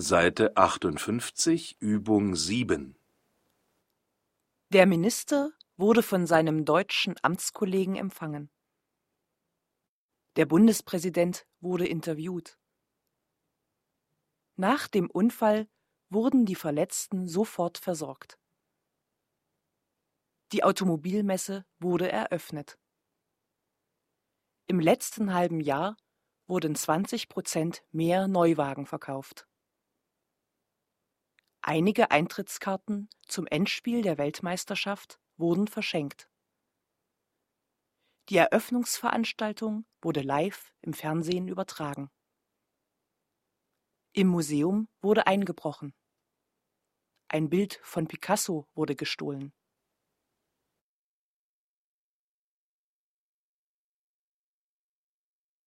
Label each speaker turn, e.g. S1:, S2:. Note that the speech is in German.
S1: Seite 58, Übung 7.
S2: Der Minister wurde von seinem deutschen Amtskollegen empfangen. Der Bundespräsident wurde interviewt. Nach dem Unfall wurden die Verletzten sofort versorgt. Die Automobilmesse wurde eröffnet. Im letzten halben Jahr wurden 20 Prozent mehr Neuwagen verkauft. Einige Eintrittskarten zum Endspiel der Weltmeisterschaft wurden verschenkt. Die Eröffnungsveranstaltung wurde live im Fernsehen übertragen. Im Museum wurde eingebrochen. Ein Bild von Picasso wurde gestohlen.